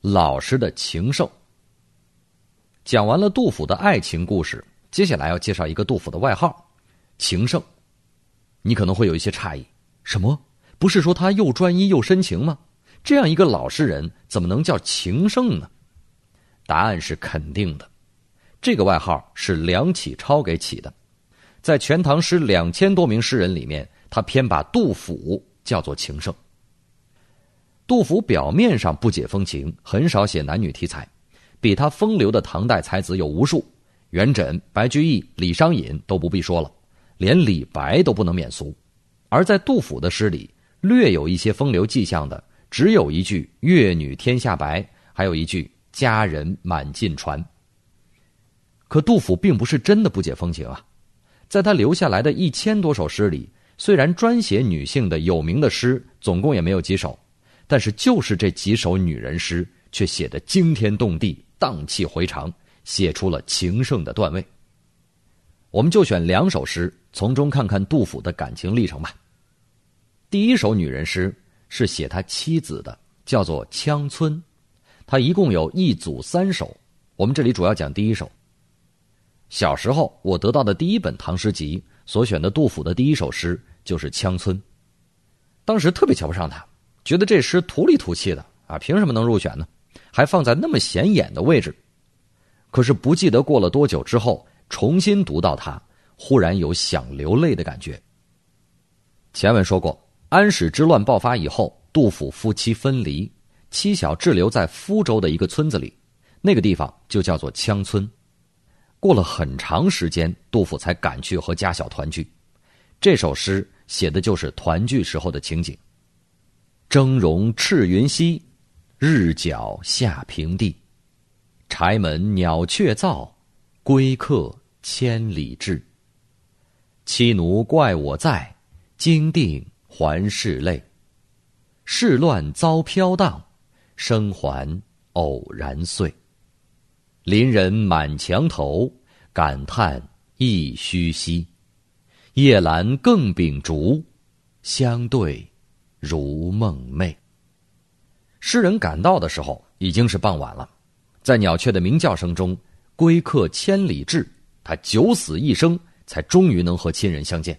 老实的情圣。讲完了杜甫的爱情故事，接下来要介绍一个杜甫的外号——情圣。你可能会有一些诧异：什么？不是说他又专一又深情吗？这样一个老实人，怎么能叫情圣呢？答案是肯定的。这个外号是梁启超给起的，在《全唐诗》两千多名诗人里面，他偏把杜甫叫做情圣。杜甫表面上不解风情，很少写男女题材，比他风流的唐代才子有无数，元稹、白居易、李商隐都不必说了，连李白都不能免俗。而在杜甫的诗里，略有一些风流迹象的，只有一句“越女天下白”，还有一句“佳人满襟传”。可杜甫并不是真的不解风情啊，在他留下来的一千多首诗里，虽然专写女性的有名的诗总共也没有几首，但是就是这几首女人诗，却写得惊天动地、荡气回肠，写出了情圣的段位。我们就选两首诗，从中看看杜甫的感情历程吧。第一首女人诗是写他妻子的，叫做《羌村》，他一共有一组三首，我们这里主要讲第一首。小时候，我得到的第一本唐诗集所选的杜甫的第一首诗就是《羌村》。当时特别瞧不上他，觉得这诗土里土气的啊，凭什么能入选呢？还放在那么显眼的位置。可是不记得过了多久之后，重新读到它，忽然有想流泪的感觉。前文说过，安史之乱爆发以后，杜甫夫妻分离，妻小滞留在福州的一个村子里，那个地方就叫做羌村。过了很长时间，杜甫才赶去和家小团聚。这首诗写的就是团聚时候的情景。峥嵘赤云西，日角下平地。柴门鸟雀噪，归客千里至。妻奴怪我在，惊定还是泪。事乱遭飘荡，生还偶然碎。邻人满墙头，感叹亦虚兮。夜阑更秉烛，相对如梦寐。诗人赶到的时候已经是傍晚了，在鸟雀的鸣叫声中，归客千里至，他九死一生，才终于能和亲人相见。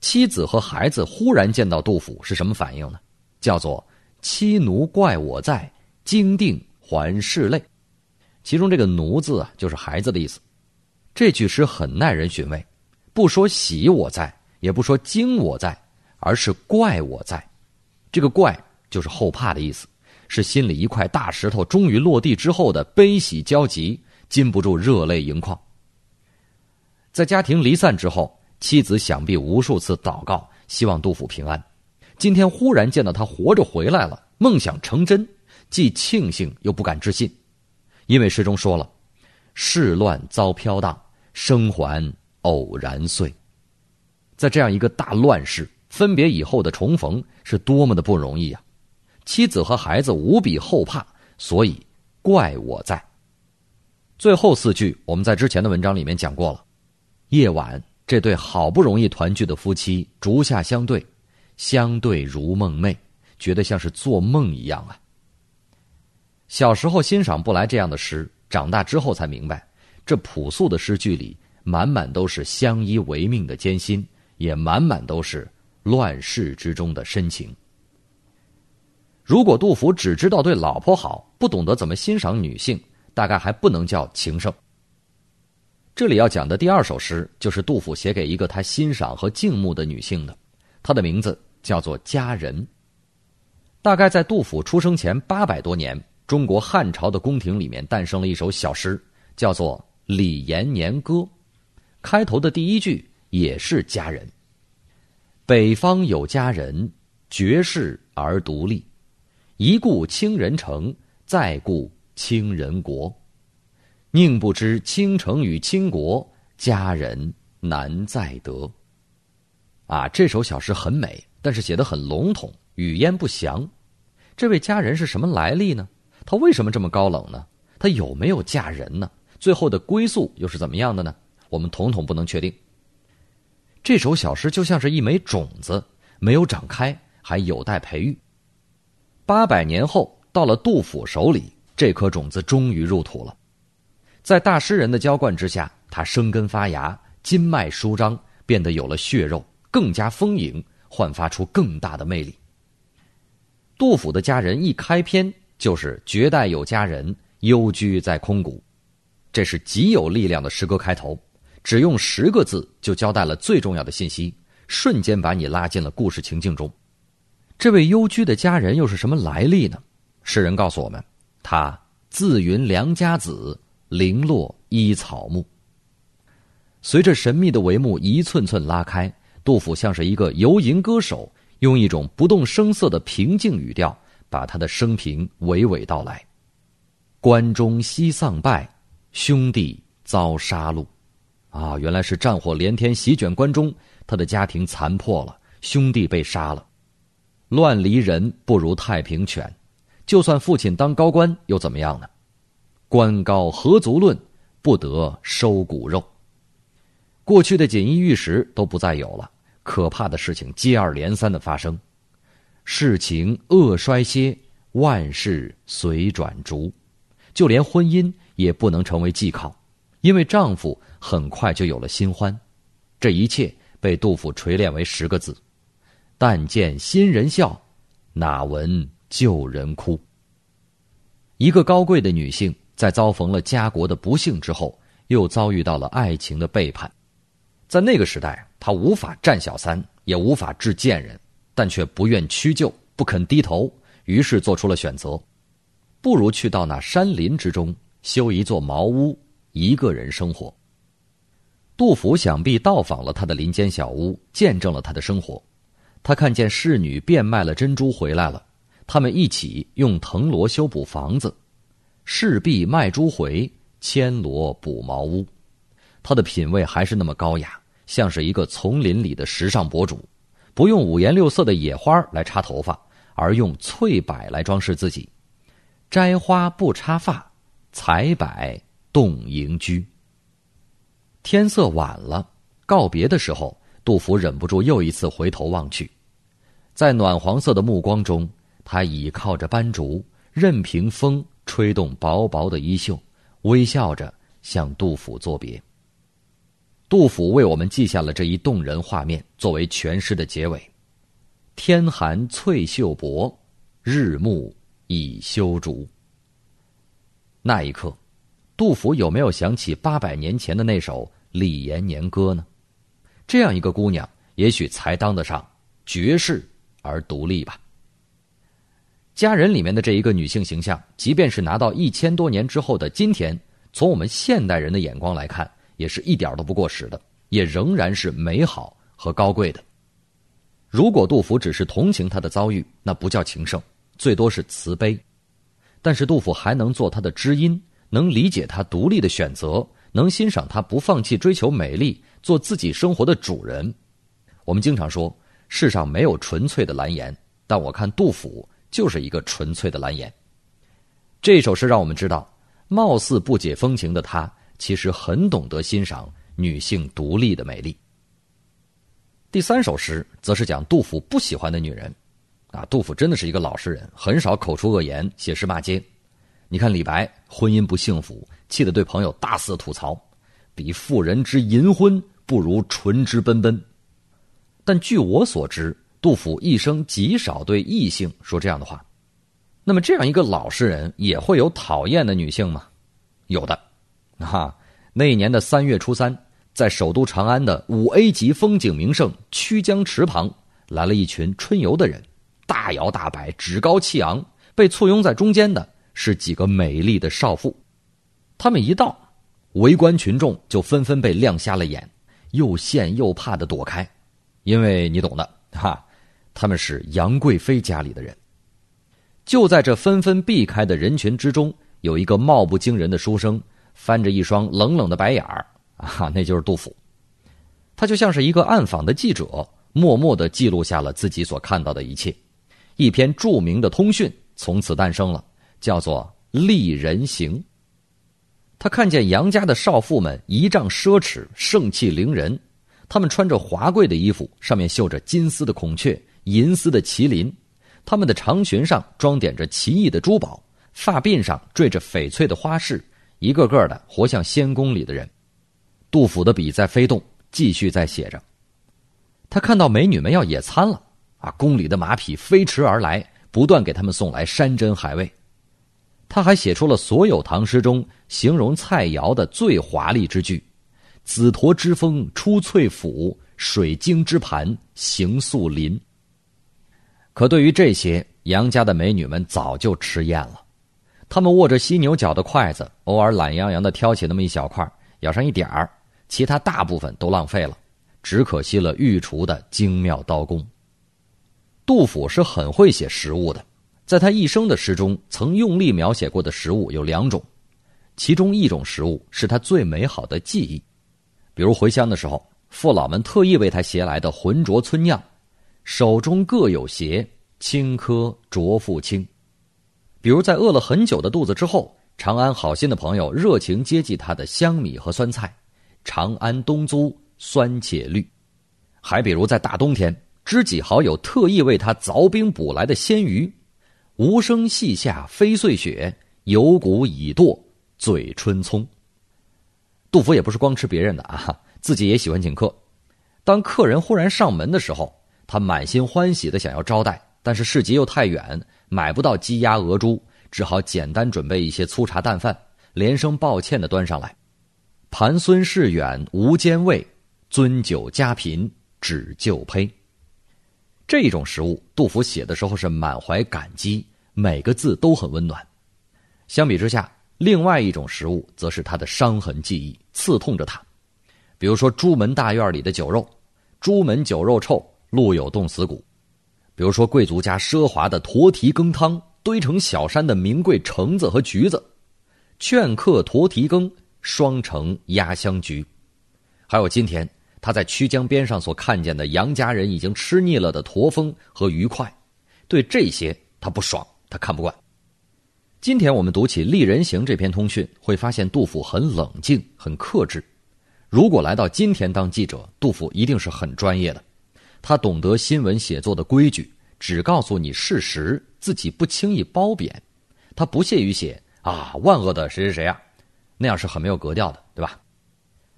妻子和孩子忽然见到杜甫是什么反应呢？叫做“妻奴怪我在，惊定还是泪。”其中这个“奴”字啊，就是孩子的意思。这句诗很耐人寻味，不说喜我在，也不说惊我在，而是怪我在。这个“怪”就是后怕的意思，是心里一块大石头终于落地之后的悲喜交集，禁不住热泪盈眶。在家庭离散之后，妻子想必无数次祷告，希望杜甫平安。今天忽然见到他活着回来了，梦想成真，既庆幸又不敢置信。因为诗中说了，世乱遭飘荡，生还偶然碎。在这样一个大乱世，分别以后的重逢是多么的不容易啊！妻子和孩子无比后怕，所以怪我在。最后四句我们在之前的文章里面讲过了。夜晚，这对好不容易团聚的夫妻烛下相对，相对如梦寐，觉得像是做梦一样啊。小时候欣赏不来这样的诗，长大之后才明白，这朴素的诗句里满满都是相依为命的艰辛，也满满都是乱世之中的深情。如果杜甫只知道对老婆好，不懂得怎么欣赏女性，大概还不能叫情圣。这里要讲的第二首诗，就是杜甫写给一个他欣赏和敬慕的女性的，她的名字叫做佳人。大概在杜甫出生前八百多年。中国汉朝的宫廷里面诞生了一首小诗，叫做《李延年歌》，开头的第一句也是佳人。北方有佳人，绝世而独立，一顾倾人城，再顾倾人国。宁不知倾城与倾国，佳人难再得。啊，这首小诗很美，但是写的很笼统，语焉不详。这位佳人是什么来历呢？她为什么这么高冷呢？她有没有嫁人呢？最后的归宿又是怎么样的呢？我们统统不能确定。这首小诗就像是一枚种子，没有长开，还有待培育。八百年后，到了杜甫手里，这颗种子终于入土了。在大诗人的浇灌之下，它生根发芽，筋脉舒张，变得有了血肉，更加丰盈，焕发出更大的魅力。杜甫的佳人一开篇就是“绝代有佳人，幽居在空谷”，这是极有力量的诗歌开头。只用十个字就交代了最重要的信息，瞬间把你拉进了故事情境中。这位幽居的佳人又是什么来历呢？诗人告诉我们，他自云良家子，零落依草木。随着神秘的帷幕一寸寸拉开，杜甫像是一个游吟歌手，用一种不动声色的平静语调，把他的生平娓娓道来：关中西丧败，兄弟遭杀戮。啊，原来是战火连天席卷关中，他的家庭残破了，兄弟被杀了。乱离人不如太平犬，就算父亲当高官又怎么样呢？官高何足论，不得收骨肉。过去的锦衣玉食都不再有了，可怕的事情接二连三的发生，事情恶衰歇，万事随转逐，就连婚姻也不能成为寄靠。因为丈夫很快就有了新欢，这一切被杜甫锤炼为十个字：“但见新人笑，哪闻旧人哭。”一个高贵的女性在遭逢了家国的不幸之后，又遭遇到了爱情的背叛。在那个时代，她无法战小三，也无法治贱人，但却不愿屈就，不肯低头，于是做出了选择：不如去到那山林之中，修一座茅屋。一个人生活。杜甫想必到访了他的林间小屋，见证了他的生活。他看见侍女变卖了珍珠回来了，他们一起用藤萝修补房子，侍婢卖珠回，牵罗补茅屋。他的品味还是那么高雅，像是一个丛林里的时尚博主，不用五颜六色的野花来插头发，而用翠柏来装饰自己。摘花不插发，采柏。动营居。天色晚了，告别的时候，杜甫忍不住又一次回头望去，在暖黄色的目光中，他倚靠着斑竹，任凭风吹动薄薄的衣袖，微笑着向杜甫作别。杜甫为我们记下了这一动人画面，作为全诗的结尾：“天寒翠袖薄，日暮已修竹。”那一刻。杜甫有没有想起八百年前的那首《李延年歌》呢？这样一个姑娘，也许才当得上绝世而独立吧。佳人里面的这一个女性形象，即便是拿到一千多年之后的今天，从我们现代人的眼光来看，也是一点儿都不过时的，也仍然是美好和高贵的。如果杜甫只是同情她的遭遇，那不叫情圣，最多是慈悲。但是杜甫还能做她的知音。能理解他独立的选择，能欣赏他不放弃追求美丽，做自己生活的主人。我们经常说世上没有纯粹的蓝颜，但我看杜甫就是一个纯粹的蓝颜。这首诗让我们知道，貌似不解风情的他，其实很懂得欣赏女性独立的美丽。第三首诗则是讲杜甫不喜欢的女人，啊，杜甫真的是一个老实人，很少口出恶言，写诗骂街。你看李白婚姻不幸福，气得对朋友大肆吐槽：“比妇人之淫婚，不如纯之奔奔。”但据我所知，杜甫一生极少对异性说这样的话。那么，这样一个老实人也会有讨厌的女性吗？有的。哈，那一年的三月初三，在首都长安的五 A 级风景名胜曲江池旁，来了一群春游的人，大摇大摆，趾高气昂，被簇拥在中间的。是几个美丽的少妇，他们一到，围观群众就纷纷被亮瞎了眼，又羡又怕的躲开，因为你懂的哈，他们是杨贵妃家里的人。就在这纷纷避开的人群之中，有一个貌不惊人的书生，翻着一双冷冷的白眼儿啊，那就是杜甫。他就像是一个暗访的记者，默默的记录下了自己所看到的一切，一篇著名的通讯从此诞生了。叫做丽人行。他看见杨家的少妇们仪仗奢侈，盛气凌人，她们穿着华贵的衣服，上面绣着金丝的孔雀、银丝的麒麟，他们的长裙上装点着奇异的珠宝，发鬓上缀着翡翠的花饰，一个个的活像仙宫里的人。杜甫的笔在飞动，继续在写着。他看到美女们要野餐了，啊，宫里的马匹飞驰而来，不断给他们送来山珍海味。他还写出了所有唐诗中形容菜肴的最华丽之句：“紫驼之峰出翠府，水晶之盘行素林。”可对于这些，杨家的美女们早就吃厌了。她们握着犀牛角的筷子，偶尔懒洋洋的挑起那么一小块，咬上一点儿，其他大部分都浪费了，只可惜了御厨的精妙刀工。杜甫是很会写食物的。在他一生的诗中，曾用力描写过的食物有两种，其中一种食物是他最美好的记忆，比如回乡的时候，父老们特意为他携来的浑浊村酿，手中各有鞋，青稞浊复清；比如在饿了很久的肚子之后，长安好心的朋友热情接济他的香米和酸菜，长安东租酸且绿；还比如在大冬天，知己好友特意为他凿冰捕来的鲜鱼。无声细下飞碎雪，有骨已堕嘴春葱。杜甫也不是光吃别人的啊，自己也喜欢请客。当客人忽然上门的时候，他满心欢喜的想要招待，但是市集又太远，买不到鸡鸭鹅猪，只好简单准备一些粗茶淡饭，连声抱歉的端上来。盘孙市远无兼味，樽酒家贫只就胚。这种食物，杜甫写的时候是满怀感激。每个字都很温暖。相比之下，另外一种食物则是他的伤痕记忆，刺痛着他。比如说，朱门大院里的酒肉，朱门酒肉臭，路有冻死骨；比如说，贵族家奢华的驼蹄羹汤，堆成小山的名贵橙子和橘子；劝客驼蹄羹，双城压香橘；还有今天他在曲江边上所看见的杨家人已经吃腻了的驼峰和鱼块，对这些他不爽。他看不惯。今天我们读起《丽人行》这篇通讯，会发现杜甫很冷静、很克制。如果来到今天当记者，杜甫一定是很专业的。他懂得新闻写作的规矩，只告诉你事实，自己不轻易褒贬。他不屑于写啊万恶的谁谁谁啊，那样是很没有格调的，对吧？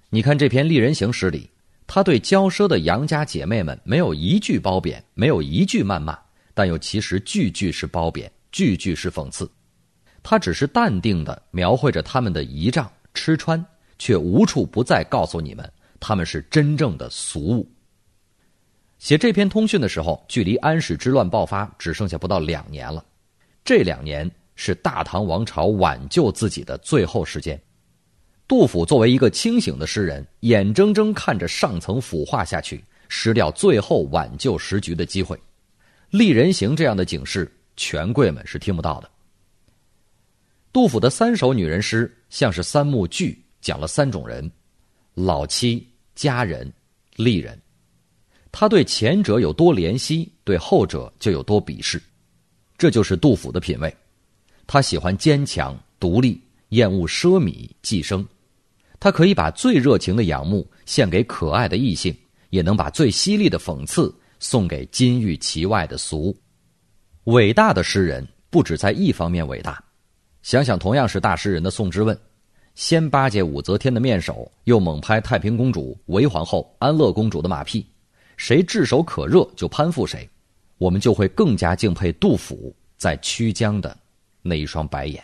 你看这篇《丽人行》诗里，他对骄奢的杨家姐妹们没有一句褒贬，没有一句谩骂，但又其实句句是褒贬。句句是讽刺，他只是淡定的描绘着他们的仪仗吃穿，却无处不在告诉你们，他们是真正的俗物。写这篇通讯的时候，距离安史之乱爆发只剩下不到两年了，这两年是大唐王朝挽救自己的最后时间。杜甫作为一个清醒的诗人，眼睁睁看着上层腐化下去，失掉最后挽救时局的机会。丽人行这样的警示。权贵们是听不到的。杜甫的三首女人诗像是三幕剧，讲了三种人：老妻、佳人、丽人。他对前者有多怜惜，对后者就有多鄙视。这就是杜甫的品味。他喜欢坚强独立，厌恶奢靡寄生。他可以把最热情的仰慕献给可爱的异性，也能把最犀利的讽刺送给金玉其外的俗。伟大的诗人不止在一方面伟大，想想同样是大诗人的宋之问，先巴结武则天的面首，又猛拍太平公主、韦皇后、安乐公主的马屁，谁炙手可热就攀附谁，我们就会更加敬佩杜甫在曲江的那一双白眼。